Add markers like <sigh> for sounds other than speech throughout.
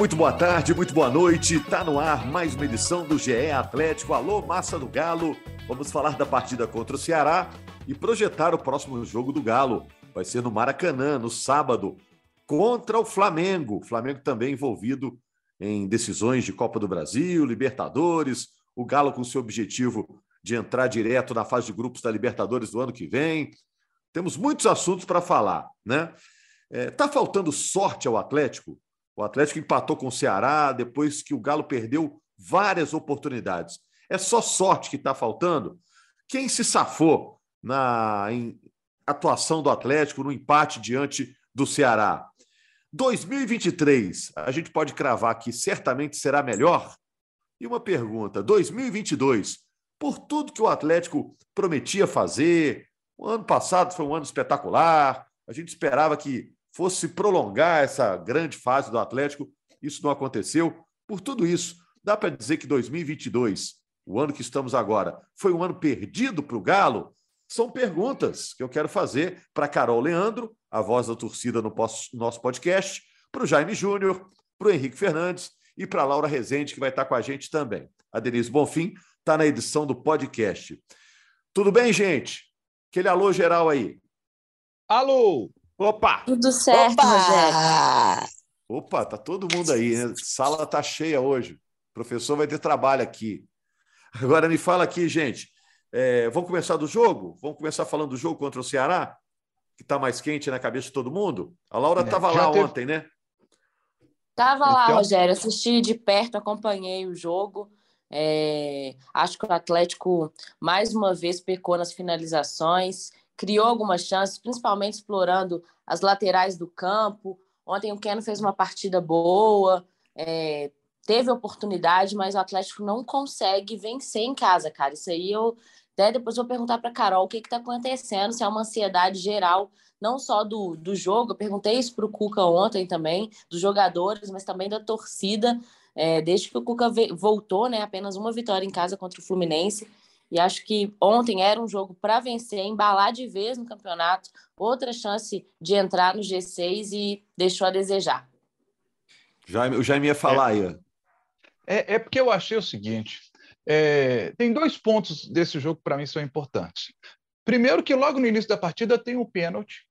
Muito boa tarde, muito boa noite. Tá no ar mais uma edição do GE Atlético. Alô, massa do Galo. Vamos falar da partida contra o Ceará e projetar o próximo jogo do Galo. Vai ser no Maracanã, no sábado, contra o Flamengo. O Flamengo também envolvido em decisões de Copa do Brasil, Libertadores. O Galo com seu objetivo de entrar direto na fase de grupos da Libertadores do ano que vem. Temos muitos assuntos para falar, né? É, tá faltando sorte ao Atlético? O Atlético empatou com o Ceará depois que o Galo perdeu várias oportunidades. É só sorte que está faltando? Quem se safou na atuação do Atlético no empate diante do Ceará? 2023, a gente pode cravar que certamente será melhor? E uma pergunta: 2022, por tudo que o Atlético prometia fazer, o ano passado foi um ano espetacular, a gente esperava que fosse prolongar essa grande fase do Atlético. Isso não aconteceu. Por tudo isso, dá para dizer que 2022, o ano que estamos agora, foi um ano perdido para o Galo? São perguntas que eu quero fazer para Carol Leandro, a voz da torcida no nosso podcast, para o Jaime Júnior, para o Henrique Fernandes e para a Laura Rezende, que vai estar com a gente também. A Denise Bonfim está na edição do podcast. Tudo bem, gente? Aquele alô geral aí. Alô! Opa! Tudo certo, Opa! Rogério. Opa, tá todo mundo aí, né? Sala tá cheia hoje. O professor vai ter trabalho aqui. Agora me fala aqui, gente. É, vamos começar do jogo? Vamos começar falando do jogo contra o Ceará, que está mais quente na cabeça de todo mundo? A Laura estava é, lá teve... ontem, né? Estava lá, então... Rogério. Assisti de perto, acompanhei o jogo. É, acho que o Atlético mais uma vez pecou nas finalizações criou algumas chances, principalmente explorando as laterais do campo. Ontem o Keno fez uma partida boa, é, teve oportunidade, mas o Atlético não consegue vencer em casa, cara. Isso aí eu até depois vou perguntar para Carol o que está acontecendo, se é uma ansiedade geral, não só do, do jogo. Eu perguntei isso para o Cuca ontem também, dos jogadores, mas também da torcida. É, desde que o Cuca voltou, né, apenas uma vitória em casa contra o Fluminense. E acho que ontem era um jogo para vencer, embalar de vez no campeonato, outra chance de entrar no G6 e deixou a desejar. Jaime, o Jaime ia falar é, aí. É, é porque eu achei o seguinte: é, tem dois pontos desse jogo para mim são importantes. Primeiro, que logo no início da partida tem um pênalti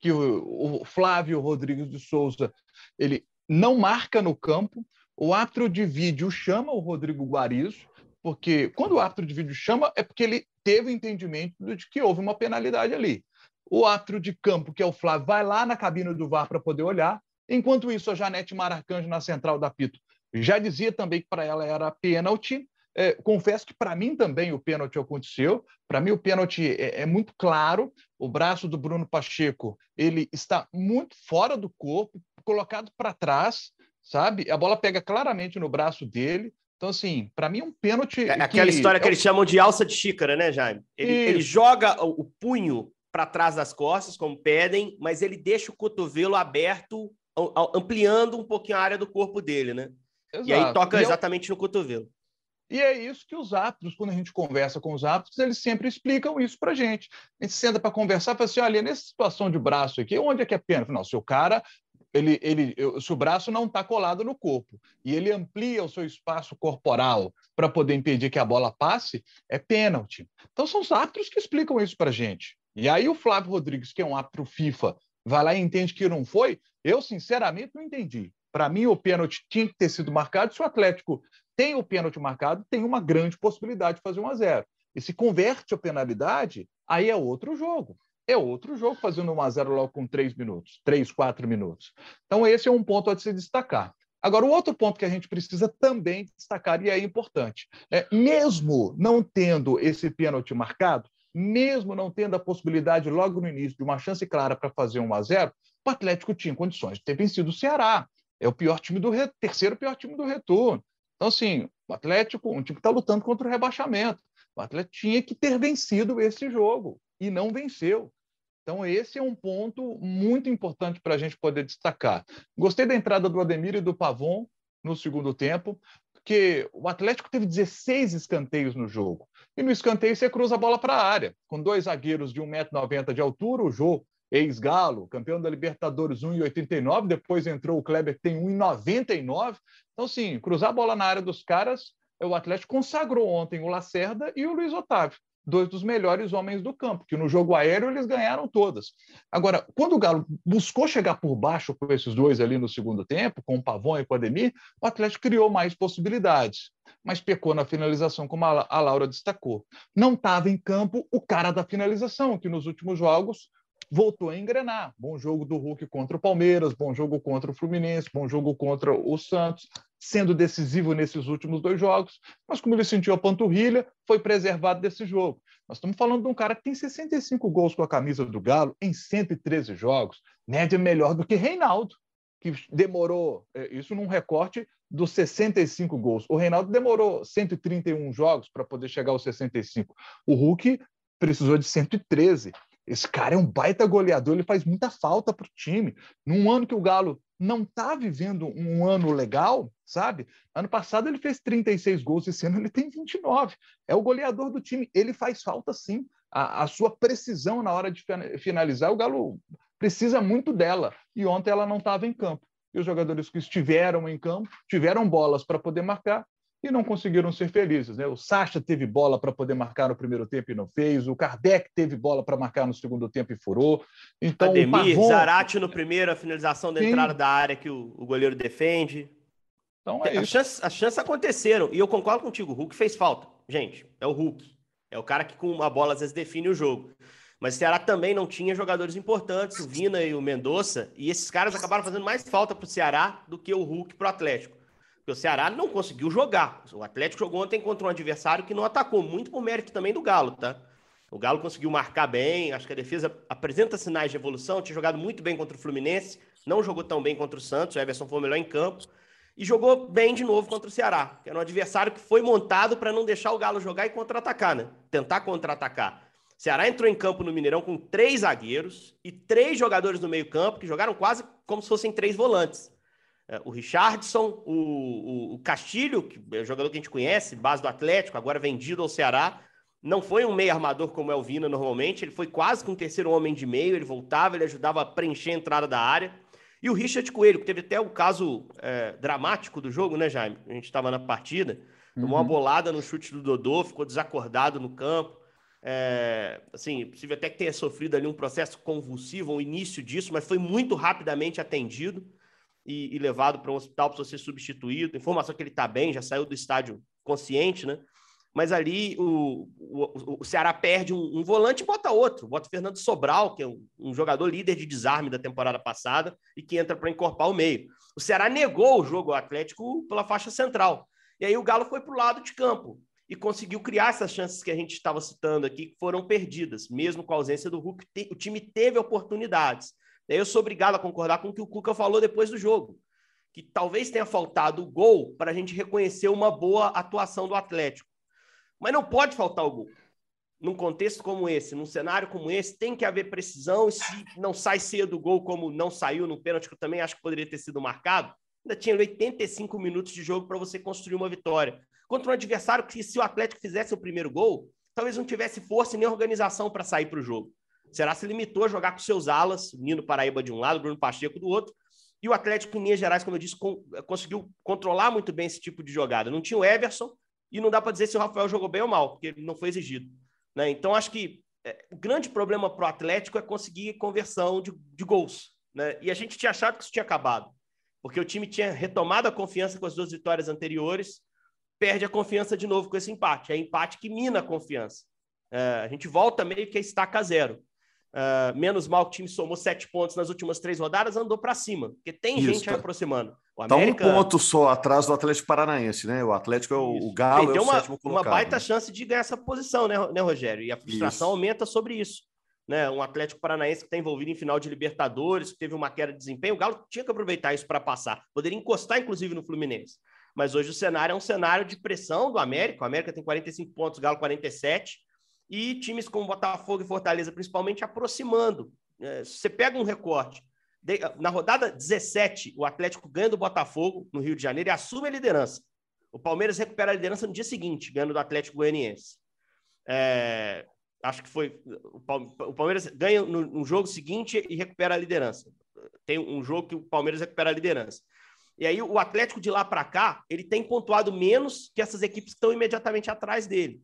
que o, o Flávio Rodrigues de Souza ele não marca no campo. O árbitro de vídeo chama o Rodrigo Guarizo porque quando o árbitro de vídeo chama, é porque ele teve o entendimento de que houve uma penalidade ali. O árbitro de campo, que é o Flávio, vai lá na cabine do VAR para poder olhar. Enquanto isso, a Janete Maracanjo, na central da Pito, já dizia também que para ela era pênalti. É, confesso que para mim também o pênalti aconteceu. Para mim o pênalti é, é, muito claro. O braço do Bruno Pacheco ele está muito fora do corpo, colocado para trás, sabe? A bola pega claramente no braço dele. Então, assim, para mim, um pênalti. É aquela história que é... eles chamam de alça de xícara, né, Jaime? Ele, ele joga o, punho para trás das costas, como pedem, mas ele deixa o cotovelo aberto, ampliando um pouquinho a área do corpo dele, né? Exato. E aí toca e exatamente eu... no cotovelo. E é isso que os árbitros, quando a gente conversa com os árbitros, eles sempre explicam isso para gente. A gente senta para conversar e fala assim: olha, nessa situação de braço aqui, onde é que é pena? Não, se o cara ele, ele, o braço não está colado no corpo e ele amplia o seu espaço corporal para poder impedir que a bola passe, é pênalti. Então são os árbitros que explicam isso para gente. E aí o Flávio Rodrigues, que é um árbitro FIFA, vai lá e entende que não foi. Eu, sinceramente, não entendi. Para mim, o pênalti tinha que ter sido marcado. Se o Atlético tem o pênalti marcado, tem uma grande possibilidade de fazer 1 a 0. E se converte a penalidade, aí é outro jogo é outro jogo fazendo 1 a 0 logo com 3 minutos, 3, 4 minutos. Então, esse é um ponto a se destacar. Agora, o outro ponto que a gente precisa também destacar, e é importante, é, mesmo não tendo esse pênalti marcado, mesmo não tendo a possibilidade logo no início de uma chance clara para fazer 1 a 0, o Atlético tinha condições de ter vencido o Ceará. É o pior time do re... terceiro pior time do retorno. Então, assim, o Atlético, um time que está lutando contra o rebaixamento. O Atlético tinha que ter vencido esse jogo e não venceu. Então, esse é um ponto muito importante para a gente poder destacar. Gostei da entrada do Ademir e do Pavon no segundo tempo, porque o Atlético teve 16 escanteios no jogo. E no escanteio você cruza a bola para a área, com dois zagueiros de 1,90m de altura, o Jô, ex-Galo, campeão da Libertadores 1,89, depois entrou o Kleber, que tem 1,99. Então, sim, cruzar a bola na área dos caras, o Atlético consagrou ontem o Lacerda e o Luiz Otávio dois dos melhores homens do campo, que no jogo aéreo eles ganharam todas. Agora, quando o Galo buscou chegar por baixo com esses dois ali no segundo tempo, com o Pavon e com o Ademir, o Atlético criou mais possibilidades, mas pecou na finalização, como a Laura destacou. Não estava em campo o cara da finalização, que nos últimos jogos voltou a engrenar. Bom jogo do Hulk contra o Palmeiras, bom jogo contra o Fluminense, bom jogo contra o Santos, sendo decisivo nesses últimos dois jogos, mas como ele sentiu a panturrilha, foi preservado desse jogo. Nós estamos falando de um cara que tem 65 gols com a camisa do Galo em 113 jogos, média melhor do que Reinaldo, que demorou, é, isso num recorte dos 65 gols. O Reinaldo demorou 131 jogos para poder chegar aos 65. O Hulk precisou de 113. Esse cara é um baita goleador, ele faz muita falta para o time. Num ano que o Galo não está vivendo um ano legal, sabe? Ano passado ele fez 36 gols, esse ano ele tem 29. É o goleador do time, ele faz falta sim. A, a sua precisão na hora de finalizar, o Galo precisa muito dela. E ontem ela não estava em campo. E os jogadores que estiveram em campo tiveram bolas para poder marcar e não conseguiram ser felizes. Né? O Sacha teve bola para poder marcar no primeiro tempo e não fez. O Kardec teve bola para marcar no segundo tempo e furou. Então, Ademir, Pavon... Zarate no primeiro, a finalização da Sim. entrada da área que o, o goleiro defende. Então é as, chances, as chances aconteceram. E eu concordo contigo, o Hulk fez falta. Gente, é o Hulk. É o cara que com uma bola às vezes define o jogo. Mas o Ceará também não tinha jogadores importantes, o Vina e o Mendonça, e esses caras acabaram fazendo mais falta para o Ceará do que o Hulk para o Atlético. Porque o Ceará não conseguiu jogar. O Atlético jogou ontem contra um adversário que não atacou, muito por mérito também do Galo, tá? O Galo conseguiu marcar bem, acho que a defesa apresenta sinais de evolução, tinha jogado muito bem contra o Fluminense, não jogou tão bem contra o Santos, o Everson foi o melhor em campo, e jogou bem de novo contra o Ceará, que era um adversário que foi montado para não deixar o Galo jogar e contra-atacar, né? Tentar contra-atacar. Ceará entrou em campo no Mineirão com três zagueiros e três jogadores no meio-campo que jogaram quase como se fossem três volantes. É, o Richardson, o, o, o, Castilho, que é um jogador que a gente conhece, base do Atlético, agora vendido ao Ceará. Não foi um meio armador como é o Vina normalmente, ele foi quase com um terceiro homem de meio, ele voltava, ele ajudava a preencher a entrada da área. E o Richard Coelho, que teve até o caso é, dramático do jogo, né, Jaime? A gente estava na partida, tomou uhum. uma bolada no chute do Dodô, ficou desacordado no campo. É, assim, é possível até que tenha sofrido ali um processo convulsivo, o início disso, mas foi muito rapidamente atendido e, e levado para um hospital para ser substituído. Informação que ele está bem, já saiu do estádio consciente, né? Mas ali o, o, o Ceará perde um, um, volante e bota outro. Bota o Fernando Sobral, que é um, um jogador líder de desarme da temporada passada e que entra para encorpar o meio. O Ceará negou o jogo ao Atlético pela faixa central. E aí o Galo foi para o lado de campo e conseguiu criar essas chances que a gente estava citando aqui, que foram perdidas. Mesmo com a ausência do Hulk, o time teve oportunidades. Eu sou obrigado a concordar com o que o Cuca falou depois do jogo, que talvez tenha faltado o gol para a gente reconhecer uma boa atuação do Atlético. Mas não pode faltar o gol. Num contexto como esse, num cenário como esse, tem que haver precisão. E se não sai cedo o gol, como não saiu no pênalti, que eu também acho que poderia ter sido marcado, ainda tinha 85 minutos de jogo para você construir uma vitória. Contra um adversário que, se o Atlético fizesse o primeiro gol, talvez não tivesse força nem organização para sair para o jogo. Será se limitou a jogar com seus alas, Nino Paraíba de um lado, Bruno Pacheco do outro, e o Atlético, em linhas gerais, como eu disse, com, conseguiu controlar muito bem esse tipo de jogada. Não tinha o Everson, e não dá para dizer se o Rafael jogou bem ou mal, porque ele não foi exigido. Né? Então, acho que é, o grande problema para o Atlético é conseguir conversão de, de gols. Né? E a gente tinha achado que isso tinha acabado, porque o time tinha retomado a confiança com as duas vitórias anteriores, perde a confiança de novo com esse empate. É empate que mina a confiança. É, a gente volta meio que a estaca zero. Uh, menos mal que o time somou sete pontos nas últimas três rodadas, andou para cima, porque tem Isso, gente tá, aproximando. O América... Tá um ponto só atrás do Atlético Paranaense, né? O Atlético é o, o Galo, tem é o uma, sétimo colocado. uma baita chance de ganhar essa posição, né, né Rogério? E a frustração isso. aumenta sobre isso. né? Um Atlético Paranaense que está envolvido em final de Libertadores, que teve uma queda de desempenho. O Galo tinha que aproveitar isso para passar. Poderia encostar, inclusive, no Fluminense. Mas hoje o cenário é um cenário de pressão do América. O América tem 45 pontos, o Galo 47. E times como Botafogo e Fortaleza, principalmente, aproximando. É, você pega um recorte. Na rodada 17, o Atlético ganha do Botafogo, no Rio de Janeiro, e assume a liderança. O Palmeiras recupera a liderança no dia seguinte, ganhando do Atlético Goianiense. É, acho que foi. O Palmeiras ganha no, no, jogo seguinte e recupera a liderança. Tem um jogo que o Palmeiras recupera a liderança. E aí o Atlético de lá para cá, ele tem pontuado menos que essas equipes que estão imediatamente atrás dele.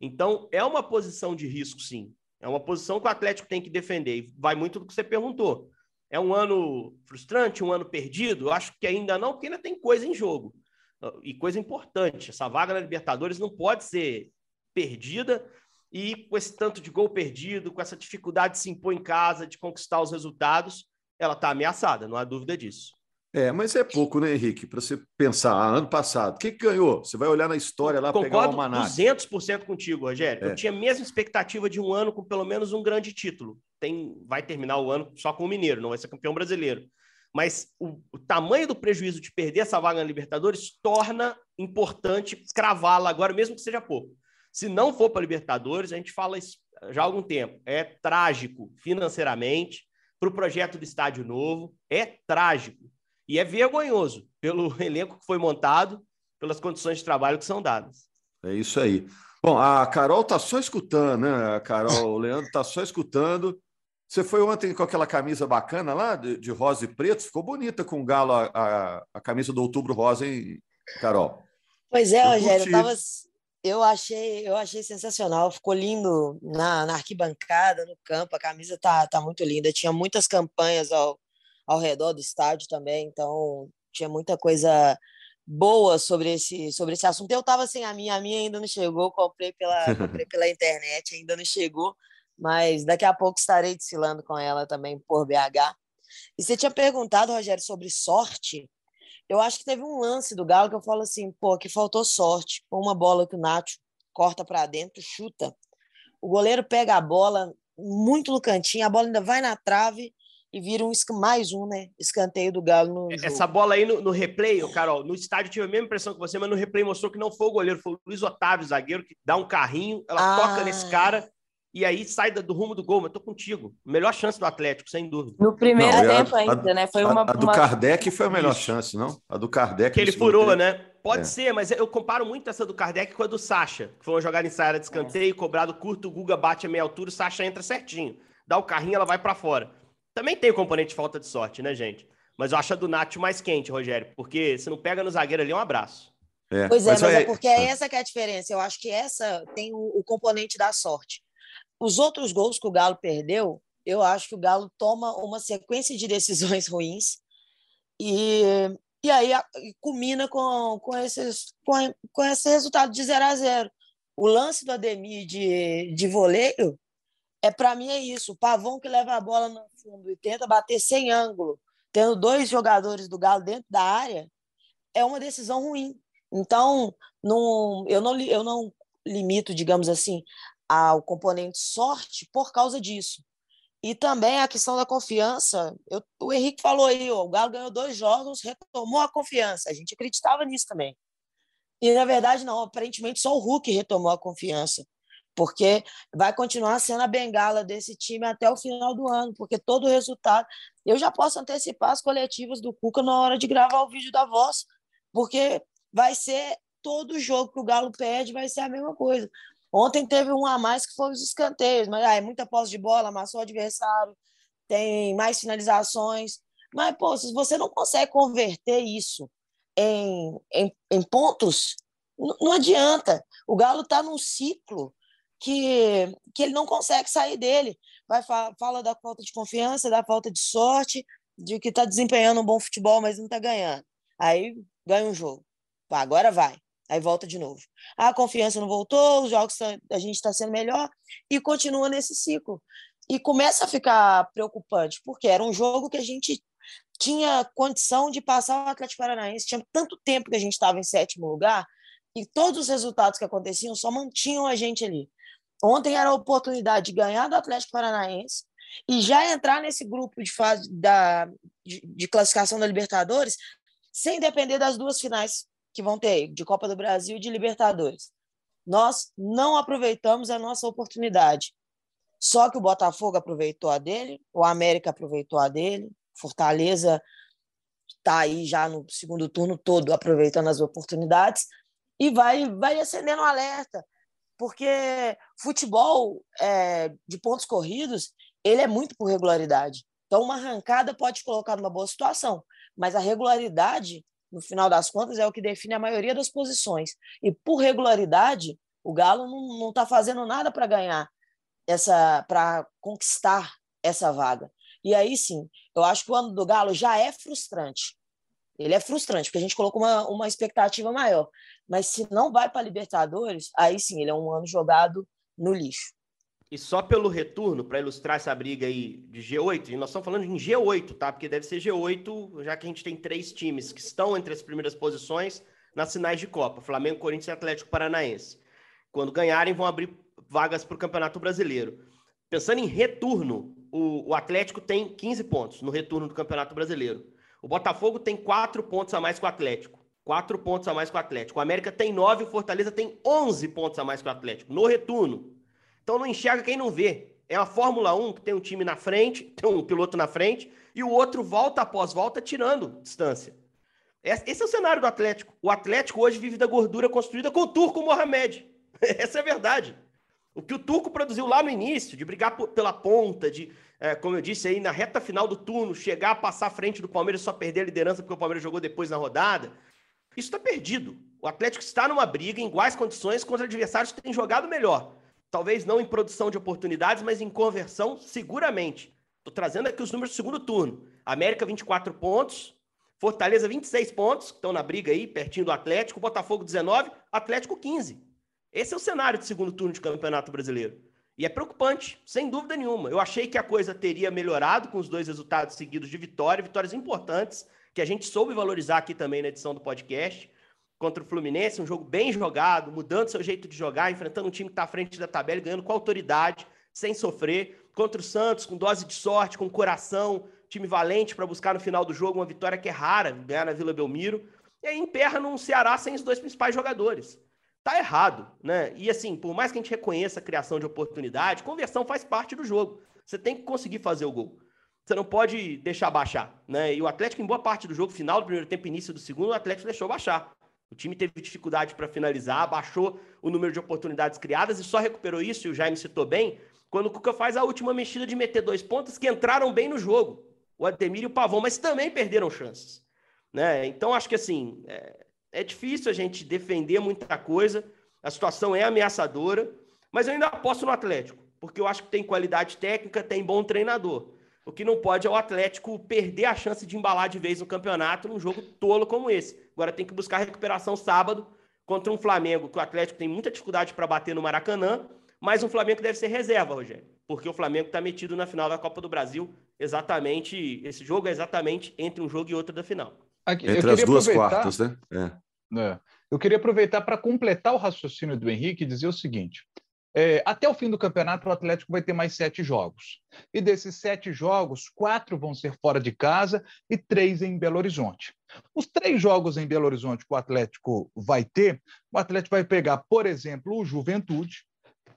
Então, é uma posição de risco, sim. É uma posição que o Atlético tem que defender. E vai muito do que você perguntou. É um ano frustrante, um ano perdido? Eu acho que ainda não, porque ainda tem coisa em jogo. E coisa importante. Essa vaga na Libertadores não pode ser perdida e com esse tanto de gol perdido, com essa dificuldade de se impor em casa, de conquistar os resultados, ela está ameaçada, não há dúvida disso. É, mas é pouco, né, Henrique? Para você pensar, ah, ano passado, o que, que, ganhou? Você vai olhar na história lá, Concordo pegar o almanac. 200% contigo, Rogério. É. Eu tinha a mesma expectativa de um ano com pelo menos um grande título. Tem, vai terminar o ano só com o Mineiro, não vai ser campeão brasileiro. Mas o, o tamanho do prejuízo de perder essa vaga na Libertadores torna importante cravá-la agora, mesmo que seja pouco. Se não for para Libertadores, a gente fala isso já há algum tempo. É trágico financeiramente para o projeto do estádio novo. É trágico. E é vergonhoso pelo <laughs> elenco que foi montado, pelas condições de trabalho que são dadas. É isso aí. Bom, a Carol está só escutando, né? A Carol, o Leandro está só escutando. Você foi ontem com aquela camisa bacana lá, de, de rosa e preto, ficou bonita com o galo, a, a, a camisa do Outubro Rosa, hein, Carol? Pois é, Rogério, eu tava, eu achei, eu achei sensacional, ficou lindo na, na, arquibancada, no campo, a camisa tá, tá muito linda. Tinha muitas campanhas ao, ao redor do estádio também, então tinha muita coisa boa sobre esse, sobre esse assunto. Eu estava sem a minha, a minha ainda não chegou, comprei pela, comprei <laughs> pela internet, ainda não chegou, mas daqui a pouco estarei desfilando com ela também por BH. E você tinha perguntado, Rogério, sobre sorte. Eu acho que teve um lance do Galo que eu falo assim, pô, que faltou sorte. Uma bola que o Nacho corta para dentro, chuta. O goleiro pega a bola muito no cantinho, a bola ainda vai na trave e vira um mais um, né? Escanteio do Galo no Essa jogo. bola aí no, no replay, Carol, no estádio tive a mesma impressão que você, mas no replay mostrou que não foi o goleiro, foi o Luiz Otávio, zagueiro, que dá um carrinho, ela ah. toca nesse cara e aí sai do rumo do gol, mas tô contigo. Melhor chance do Atlético, sem dúvida. No primeiro não, tempo a, ainda, a, né? Foi uma. A do uma... Kardec foi a melhor Isso. chance, não? A do Kardec. Que ele furou, tempo. né? Pode é. ser, mas eu comparo muito essa do Kardec com a do Sacha, que foi uma jogada em saída de escanteio, é. cobrado curto, o Guga bate a meia altura, o Sacha entra certinho. Dá o carrinho, ela vai para fora. Também tem o componente de falta de sorte, né, gente? Mas eu acho a do Nacho mais quente, Rogério, porque se não pega no zagueiro ali, é um abraço. É. Pois é, mas, mas é porque é essa que é a diferença. Eu acho que essa tem o, o componente da sorte. Os outros gols que o Galo perdeu, eu acho que o Galo toma uma sequência de decisões <laughs> ruins e, e aí a, culmina com, com, esses, com, com esse resultado de 0 a 0 O lance do Ademir de, de voleio, é para mim é isso. O Pavão que leva a bola no fundo e tenta bater sem ângulo, tendo dois jogadores do Galo dentro da área, é uma decisão ruim. Então, não, eu, não, eu não limito, digamos assim, ao componente sorte por causa disso. E também a questão da confiança. Eu, o Henrique falou aí, ó, o Galo ganhou dois jogos, retomou a confiança. A gente acreditava nisso também. E, na verdade, não. Aparentemente, só o Hulk retomou a confiança. Porque vai continuar sendo a bengala desse time até o final do ano. Porque todo resultado. Eu já posso antecipar as coletivas do Cuca na hora de gravar o vídeo da voz. Porque vai ser todo jogo que o Galo perde, vai ser a mesma coisa. Ontem teve um a mais que foi os escanteios, mas ah, é muita posse de bola, amassou o adversário, tem mais finalizações. Mas, pô, se você não consegue converter isso em, em, em pontos, não adianta. O Galo está num ciclo que, que ele não consegue sair dele. Vai fala da falta de confiança, da falta de sorte, de que está desempenhando um bom futebol, mas não está ganhando. Aí ganha um jogo. agora vai. Aí volta de novo. A confiança não voltou, os jogos a gente está sendo melhor e continua nesse ciclo. E começa a ficar preocupante, porque era um jogo que a gente tinha condição de passar o Atlético Paranaense. Tinha tanto tempo que a gente estava em sétimo lugar e todos os resultados que aconteciam só mantinham a gente ali. Ontem era a oportunidade de ganhar do Atlético Paranaense e já entrar nesse grupo de fase da, de, de classificação da Libertadores sem depender das duas finais que vão ter, de Copa do Brasil e de Libertadores. Nós não aproveitamos a nossa oportunidade. Só que o Botafogo aproveitou a dele, o América aproveitou a dele, Fortaleza está aí já no segundo turno todo aproveitando as oportunidades e vai, vai acendendo um alerta, porque futebol é, de pontos corridos ele é muito por regularidade. Então, uma arrancada pode te colocar numa boa situação, mas a regularidade, no final das contas, é o que define a maioria das posições. E por regularidade, o Galo não está fazendo nada para ganhar essa, para conquistar essa vaga. E aí sim, eu acho que o ano do Galo já é frustrante. Ele é frustrante, porque a gente colocou uma, uma expectativa maior. Mas se não vai para Libertadores, aí sim, ele é um ano jogado no lixo. E só pelo retorno, para ilustrar essa briga aí de G8, e nós estamos falando em G8, tá? Porque deve ser G8, já que a gente tem três times que estão entre as primeiras posições nas finais de Copa: Flamengo, Corinthians e Atlético Paranaense. Quando ganharem, vão abrir vagas para o Campeonato Brasileiro. Pensando em retorno, o, o, Atlético tem 15 pontos no retorno do Campeonato Brasileiro. O Botafogo tem 4 pontos a mais que o Atlético. 4 pontos a mais que o Atlético. O América tem 9 e o Fortaleza tem 11 pontos a mais que o Atlético no retorno. Então não enxerga quem não vê. É a Fórmula 1 que tem um time na frente, tem um piloto na frente, e o outro volta após volta tirando distância. Esse é o cenário do Atlético. O Atlético hoje vive da gordura construída com o turco Mohamed. <laughs> Essa é a verdade. O que o turco produziu lá no início, de brigar pela ponta, de, é, como eu disse aí, na reta final do turno, chegar a passar à frente do Palmeiras e só perder a liderança porque o Palmeiras jogou depois na rodada, isso está perdido. O Atlético está numa briga em iguais condições contra adversários que têm jogado melhor. Talvez não em produção de oportunidades, mas em conversão, seguramente. Estou trazendo aqui os números do segundo turno. América, 24 pontos. Fortaleza, 26 pontos, estão na briga aí, pertinho do Atlético. Botafogo, 19. Atlético, 15. Esse é o cenário de segundo turno de Campeonato Brasileiro. E é preocupante, sem dúvida nenhuma. Eu achei que a coisa teria melhorado com os dois resultados seguidos de vitória, vitórias importantes, que a gente soube valorizar aqui também na edição do podcast contra o Fluminense, um jogo bem jogado, mudando seu jeito de jogar, enfrentando um time que está à frente da tabela, ganhando com autoridade, sem sofrer. Contra o Santos, com dose de sorte, com coração, time valente para buscar no final do jogo uma vitória que é rara, ganhar na Vila Belmiro. E aí emperra num Ceará sem os dois principais jogadores. Tá errado, né? E assim, por mais que a gente reconheça a criação de oportunidade, conversão faz parte do jogo. Você tem que conseguir fazer o gol. Você não pode deixar baixar, né? E o Atlético, em boa parte do jogo, final do primeiro tempo, início do segundo, o Atlético deixou baixar. O time teve dificuldade para finalizar, baixou o número de oportunidades criadas e só recuperou isso, e o Jaime citou bem, quando o Cuca faz a última mexida de meter dois pontos que entraram bem no jogo. O Ademir e o Pavão, mas também perderam chances. Né? Então, acho que assim, é, é difícil a gente defender muita coisa, a situação é ameaçadora, mas eu ainda aposto no Atlético, porque eu acho que tem qualidade técnica, tem bom treinador. O que não pode é o Atlético perder a chance de embalar de vez no campeonato num jogo tolo como esse. Agora tem que buscar recuperação sábado contra um Flamengo que o Atlético tem muita dificuldade para bater no Maracanã, mas um Flamengo que deve ser reserva, Rogério, porque o Flamengo está metido na final da Copa do Brasil. Exatamente, esse jogo é exatamente entre um jogo e outro da final. Aqui, entre as duas quartas, né? É. É. Eu queria aproveitar para completar o raciocínio do Henrique e dizer o seguinte: é, até o fim do campeonato, o Atlético vai ter mais sete jogos. E desses sete jogos, quatro vão ser fora de casa e três em Belo Horizonte. Os três jogos em Belo Horizonte que o Atlético vai ter, o Atlético vai pegar, por exemplo, o Juventude,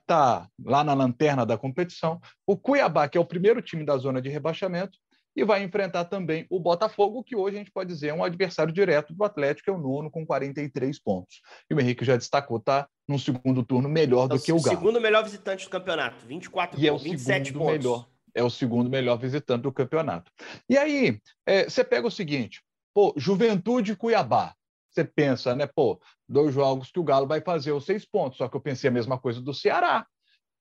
está lá na lanterna da competição, o Cuiabá, que é o primeiro time da zona de rebaixamento, e vai enfrentar também o Botafogo, que hoje a gente pode dizer é um adversário direto do Atlético, é o nono com 43 pontos. E o Henrique já destacou, tá num segundo turno melhor do é que o Galo. O segundo melhor visitante do campeonato, 24 e pontos, é o 27 pontos. Melhor, é o segundo melhor visitante do campeonato. E aí, é, você pega o seguinte, pô, Juventude Cuiabá. Você pensa, né, pô, dois jogos que o Galo vai fazer os seis pontos, só que eu pensei a mesma coisa do Ceará.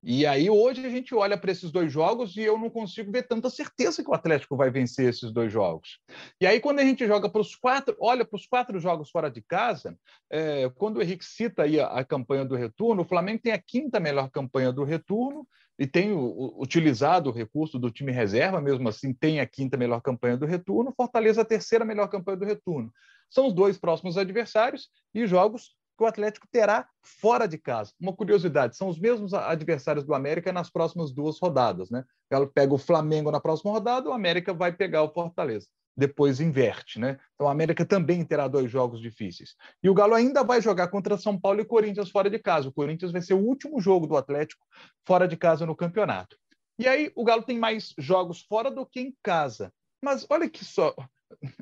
E aí hoje a gente olha para esses dois jogos e eu não consigo ver tanta certeza que o Atlético vai vencer esses dois jogos. E aí quando a gente joga para os quatro, olha para os quatro jogos fora de casa, é, quando o Henrique cita aí a, a, campanha do retorno, o Flamengo tem a quinta melhor campanha do retorno e tem o, o, utilizado o recurso do time reserva, mesmo assim tem a quinta melhor campanha do retorno, Fortaleza a terceira melhor campanha do retorno. São os dois próximos adversários e jogos que o Atlético terá fora de casa. Uma curiosidade, são os mesmos adversários do América nas próximas duas rodadas, né? Ela pega o Flamengo na próxima rodada, o América vai pegar o Fortaleza. Depois inverte, né? Então o América também terá dois jogos difíceis. E o Galo ainda vai jogar contra São Paulo e Corinthians fora de casa. O Corinthians vai ser o último jogo do Atlético fora de casa no campeonato. E aí o Galo tem mais jogos fora do que em casa. Mas olha que só,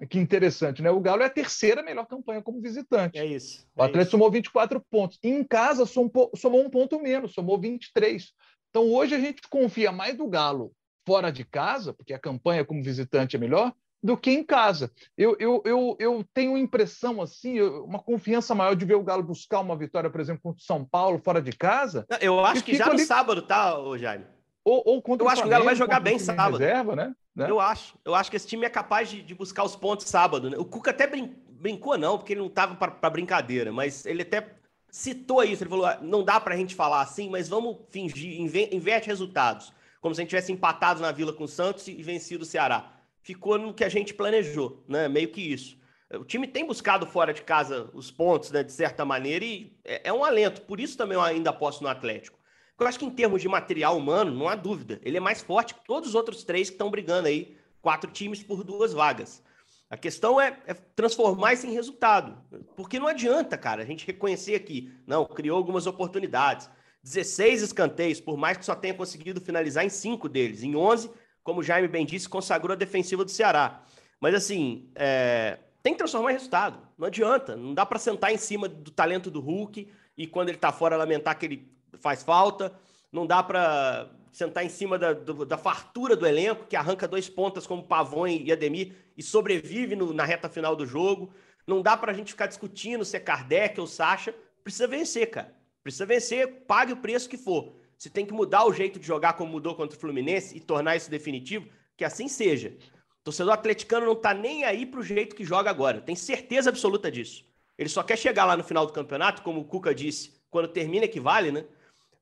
que interessante, né? O Galo é a terceira melhor campanha como visitante. É isso. É o Atlético isso. somou 24 pontos. E em casa somou, somou um ponto menos, somou 23. Então hoje a gente confia mais do Galo fora de casa, porque a campanha como visitante é melhor, do que em casa. Eu, eu, eu, eu tenho impressão, assim, uma confiança maior de ver o Galo buscar uma vitória, por exemplo, contra o São Paulo fora de casa. Eu acho que já no ali... sábado, tá, Jaime? Ou, ou contra eu acho que o Galo vai jogar bem sábado. Reserva, né? né? Eu acho. Eu acho que esse time é capaz de, de buscar os pontos sábado. Né? O Cuca até brin brincou, não, porque ele não estava para brincadeira, mas ele até citou isso. Ele falou: ah, não dá para a gente falar assim, mas vamos fingir, inverte resultados. Como se a gente tivesse empatado na Vila com o Santos e vencido o Ceará. Ficou no que a gente planejou, né? Meio que isso. O time tem buscado fora de casa os pontos, né, de certa maneira, e é, é um alento. Por isso também eu ainda aposto no Atlético. Eu acho que em termos de material humano, não há dúvida, ele é mais forte que todos os outros três que estão brigando aí, quatro times por duas vagas. A questão é, é, transformar isso em resultado. Porque não adianta, cara, a gente reconhecer aqui, não, criou algumas oportunidades. 16 escanteios, por mais que só tenha conseguido finalizar em cinco deles. Em 11, como o Jaime bem disse, consagrou a defensiva do Ceará. Mas assim, é, tem que transformar em resultado. Não adianta. Não dá para sentar em cima do talento do Hulk e quando ele tá fora lamentar que ele faz falta. Não dá para sentar em cima da, do, da fartura do elenco, que arranca dois pontas como Pavon e Ademir e sobrevive no, na reta final do jogo. Não dá para a gente ficar discutindo se é Kardec ou Sacha. Precisa vencer, cara. Precisa vencer, pague o preço que for. Se tem que mudar o jeito de jogar como mudou contra o Fluminense e tornar isso definitivo, que assim seja. O torcedor atleticano não tá nem aí pro jeito que joga agora. Tem certeza absoluta disso. Ele só quer chegar lá no final do campeonato, como o Cuca disse, quando termina que vale, né?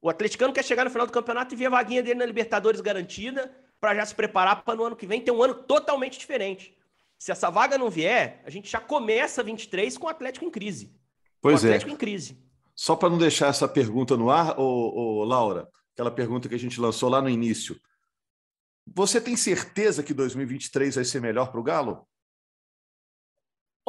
O atleticano quer chegar no final do campeonato e ver a vaguinha dele na Libertadores garantida para já se preparar para no ano que vem ter um ano totalmente diferente. Se essa vaga não vier, a gente já começa 23 com o Atlético em crise. Pois o é. Atlético é. em crise. Só para não deixar essa pergunta no ar, ô, ô, Laura, aquela pergunta que a gente lançou lá no início. Você tem certeza que 2023 vai ser melhor para o Galo?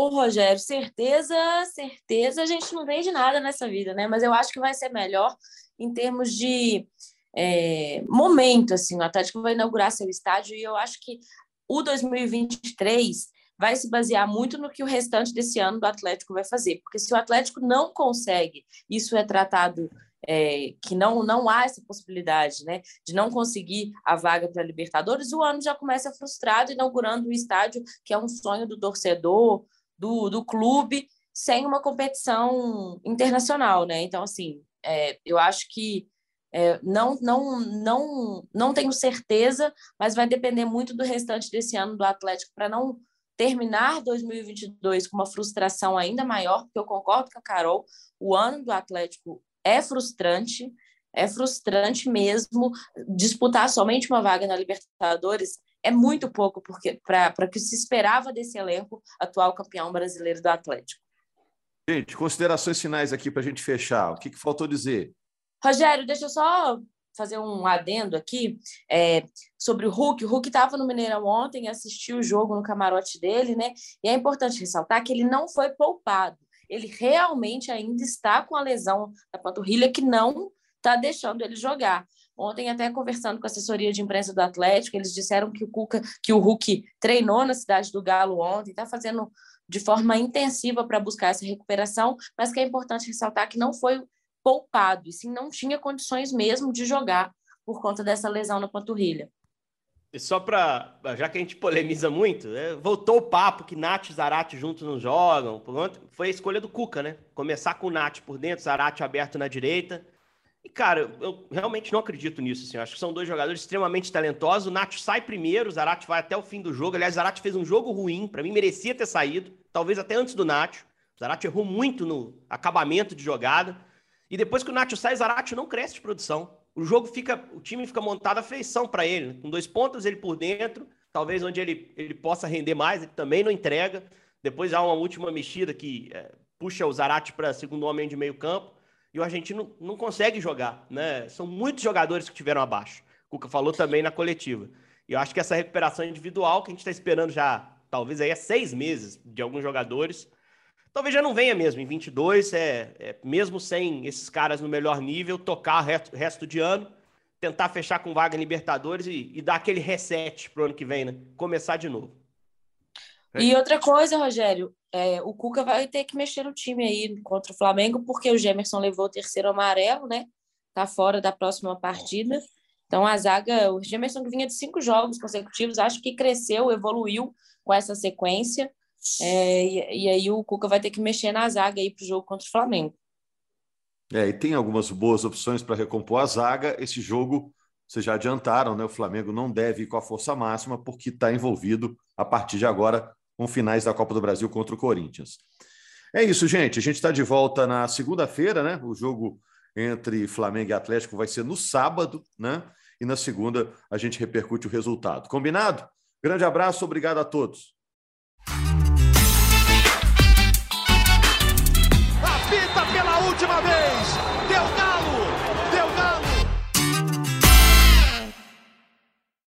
Ô, Rogério, certeza, certeza, a gente não vende nada nessa vida, né? Mas eu acho que vai ser melhor em termos de é, momento, assim, o Atlético vai inaugurar seu estádio e eu acho que o 2023 vai se basear muito no que o restante desse ano do Atlético vai fazer, porque se o Atlético não consegue, isso é tratado é, que não, não há essa possibilidade né, de não conseguir a vaga para a Libertadores, o ano já começa frustrado, inaugurando o estádio, que é um sonho do torcedor, do, do clube, sem uma competição internacional. Né? Então, assim, é, eu acho que é, não, não, não, não tenho certeza, mas vai depender muito do restante desse ano do Atlético para não terminar 2022 com uma frustração ainda maior, porque eu concordo com a Carol, o ano do Atlético é frustrante, é frustrante mesmo disputar somente uma vaga na Libertadores é muito pouco porque para o que se esperava desse elenco atual campeão brasileiro do Atlético. Gente, considerações finais aqui para a gente fechar. O que, que faltou dizer? Rogério, deixa eu só fazer um adendo aqui é, sobre o Hulk. O Hulk estava no Mineirão ontem, assistiu o jogo no camarote dele, né? E é importante ressaltar que ele não foi poupado. Ele realmente ainda está com a lesão da panturrilha que não está deixando ele jogar. Ontem, até conversando com a assessoria de imprensa do Atlético, eles disseram que o Cuca, que o Hulk treinou na cidade do Galo ontem, está fazendo de forma intensiva para buscar essa recuperação, mas que é importante ressaltar que não foi poupado, e sim não tinha condições mesmo de jogar por conta dessa lesão na panturrilha. E só para, já que a gente polemiza muito, né, voltou o papo que Nath e Zarate juntos não jogam. Foi a escolha do Cuca, né? Começar com o Nath por dentro, Zarate aberto na direita. E, cara, eu realmente não acredito nisso. Assim. Eu acho que são dois jogadores extremamente talentosos. O Nath sai primeiro, o Zarate vai até o fim do jogo. Aliás, o Zarate fez um jogo ruim, para mim merecia ter saído, talvez até antes do Nath. O Zarate errou muito no acabamento de jogada. E depois que o Nacho sai, Zarate não cresce de produção. O jogo fica, o time fica montado a feição para ele, com dois pontos ele por dentro, talvez onde ele, ele possa render mais, ele também não entrega. Depois há uma última mexida que é, puxa o Zarate para segundo homem de meio campo e o argentino não consegue jogar, né? São muitos jogadores que tiveram abaixo. O Cuca falou também na coletiva. E eu acho que essa recuperação individual que a gente está esperando já, talvez aí há seis meses de alguns jogadores, talvez já não venha mesmo. Em 22, é, é mesmo sem esses caras no melhor nível, tocar o resto, resto de ano, tentar fechar com vaga Libertadores e, e dar aquele reset para o ano que vem, né? Começar de novo. E outra coisa, Rogério, é, o Cuca vai ter que mexer no time aí contra o Flamengo, porque o Gemerson levou o terceiro amarelo, né? Tá fora da próxima partida. Então a zaga, o Gemerson que vinha de cinco jogos consecutivos, acho que cresceu, evoluiu com essa sequência. É, e, e, aí o Cuca vai ter que mexer na zaga aí para o jogo contra o Flamengo. É, e tem algumas boas opções para recompor a zaga. Esse jogo, vocês já adiantaram, né? O Flamengo não deve ir com a força máxima, porque está envolvido a partir de agora com finais da Copa do Brasil contra o Corinthians. É isso, gente. A gente está de volta na segunda-feira, né? O jogo entre Flamengo e Atlético vai ser no sábado, né? E na segunda a gente repercute o resultado. Combinado? Grande abraço, obrigado a todos. Pela última vez.